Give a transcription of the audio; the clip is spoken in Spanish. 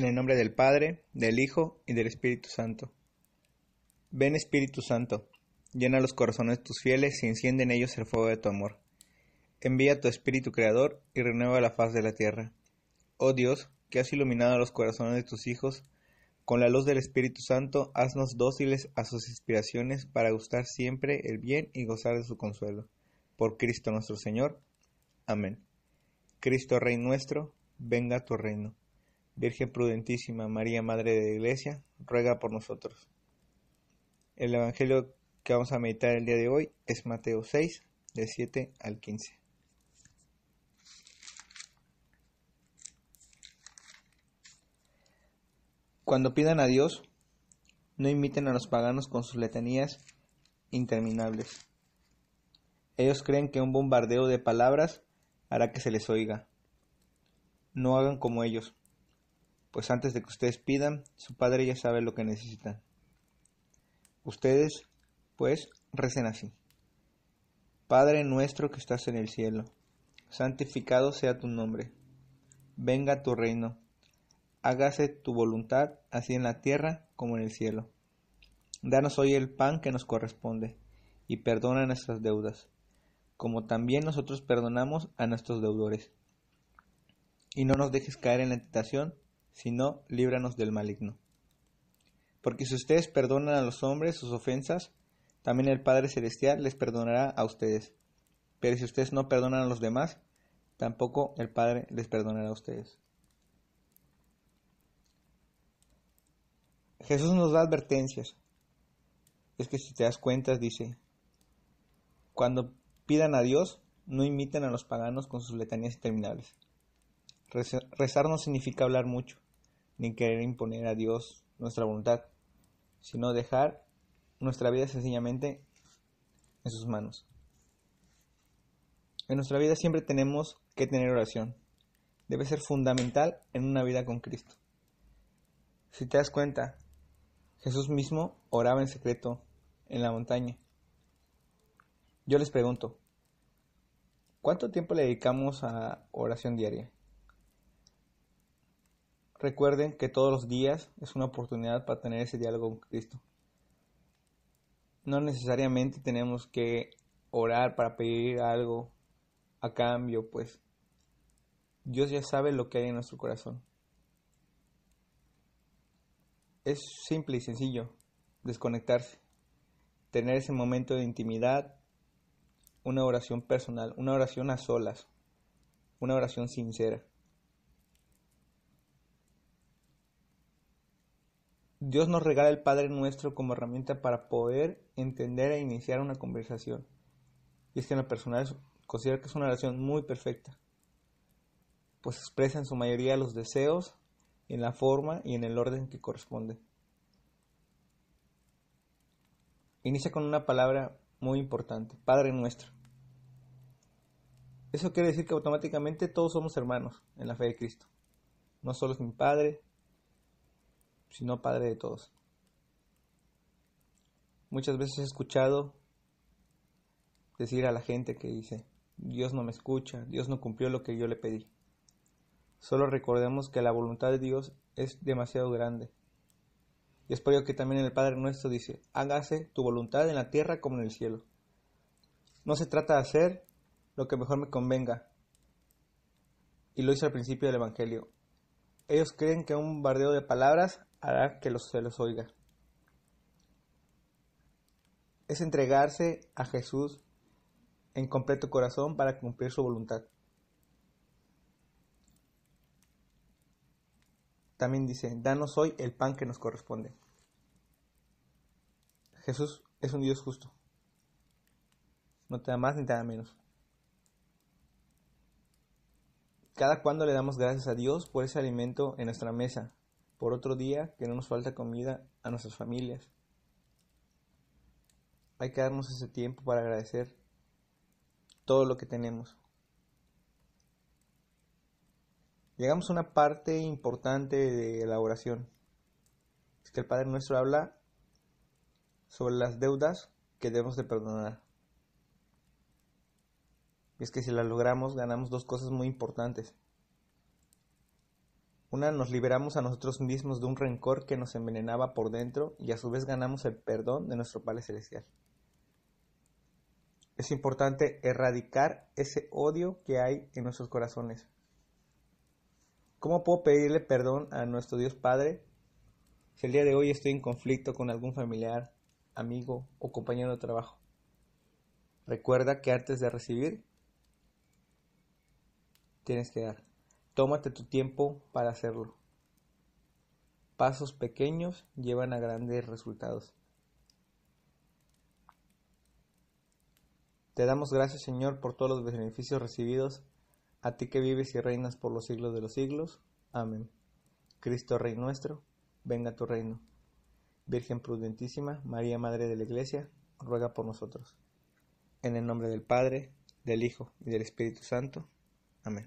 En el nombre del Padre, del Hijo y del Espíritu Santo. Ven Espíritu Santo, llena los corazones de tus fieles y enciende en ellos el fuego de tu amor. Envía tu Espíritu Creador y renueva la faz de la tierra. Oh Dios, que has iluminado los corazones de tus hijos, con la luz del Espíritu Santo, haznos dóciles a sus inspiraciones para gustar siempre el bien y gozar de su consuelo. Por Cristo nuestro Señor. Amén. Cristo Rey nuestro, venga a tu reino. Virgen prudentísima, María Madre de la Iglesia, ruega por nosotros. El Evangelio que vamos a meditar el día de hoy es Mateo 6, de 7 al 15. Cuando pidan a Dios, no imiten a los paganos con sus letanías interminables. Ellos creen que un bombardeo de palabras hará que se les oiga. No hagan como ellos pues antes de que ustedes pidan, su Padre ya sabe lo que necesitan. Ustedes, pues, recen así. Padre nuestro que estás en el cielo, santificado sea tu nombre. Venga tu reino. Hágase tu voluntad, así en la tierra como en el cielo. Danos hoy el pan que nos corresponde, y perdona nuestras deudas, como también nosotros perdonamos a nuestros deudores. Y no nos dejes caer en la tentación, sino líbranos del maligno. Porque si ustedes perdonan a los hombres sus ofensas, también el Padre Celestial les perdonará a ustedes. Pero si ustedes no perdonan a los demás, tampoco el Padre les perdonará a ustedes. Jesús nos da advertencias. Es que si te das cuenta, dice, cuando pidan a Dios, no imiten a los paganos con sus letanías interminables. Rezar no significa hablar mucho, ni querer imponer a Dios nuestra voluntad, sino dejar nuestra vida sencillamente en sus manos. En nuestra vida siempre tenemos que tener oración. Debe ser fundamental en una vida con Cristo. Si te das cuenta, Jesús mismo oraba en secreto en la montaña. Yo les pregunto, ¿cuánto tiempo le dedicamos a oración diaria? Recuerden que todos los días es una oportunidad para tener ese diálogo con Cristo. No necesariamente tenemos que orar para pedir algo a cambio, pues Dios ya sabe lo que hay en nuestro corazón. Es simple y sencillo, desconectarse, tener ese momento de intimidad, una oración personal, una oración a solas, una oración sincera. Dios nos regala el Padre Nuestro como herramienta para poder entender e iniciar una conversación. Y es que en lo personal considero que es una oración muy perfecta, pues expresa en su mayoría los deseos en la forma y en el orden que corresponde. Inicia con una palabra muy importante, Padre Nuestro. Eso quiere decir que automáticamente todos somos hermanos en la fe de Cristo. No solo es mi Padre, sino Padre de todos. Muchas veces he escuchado decir a la gente que dice, Dios no me escucha, Dios no cumplió lo que yo le pedí. Solo recordemos que la voluntad de Dios es demasiado grande. Y es por ello que también el Padre nuestro dice, hágase tu voluntad en la tierra como en el cielo. No se trata de hacer lo que mejor me convenga. Y lo hice al principio del Evangelio. Ellos creen que un bardeo de palabras hará que los, se los oiga. Es entregarse a Jesús en completo corazón para cumplir su voluntad. también dice, danos hoy el pan que nos corresponde. Jesús es un Dios justo. No te da más ni te da menos. Cada cuando le damos gracias a Dios por ese alimento en nuestra mesa, por otro día que no nos falta comida a nuestras familias. Hay que darnos ese tiempo para agradecer todo lo que tenemos. Llegamos a una parte importante de la oración. Es que el Padre Nuestro habla sobre las deudas que debemos de perdonar. Y es que si las logramos ganamos dos cosas muy importantes. Una, nos liberamos a nosotros mismos de un rencor que nos envenenaba por dentro y a su vez ganamos el perdón de nuestro Padre Celestial. Es importante erradicar ese odio que hay en nuestros corazones. ¿Cómo puedo pedirle perdón a nuestro Dios Padre si el día de hoy estoy en conflicto con algún familiar, amigo o compañero de trabajo? Recuerda que antes de recibir, tienes que dar. Tómate tu tiempo para hacerlo. Pasos pequeños llevan a grandes resultados. Te damos gracias, Señor, por todos los beneficios recibidos a ti que vives y reinas por los siglos de los siglos. Amén. Cristo Rey nuestro, venga tu reino. Virgen prudentísima, María Madre de la Iglesia, ruega por nosotros. En el nombre del Padre, del Hijo y del Espíritu Santo. Amén.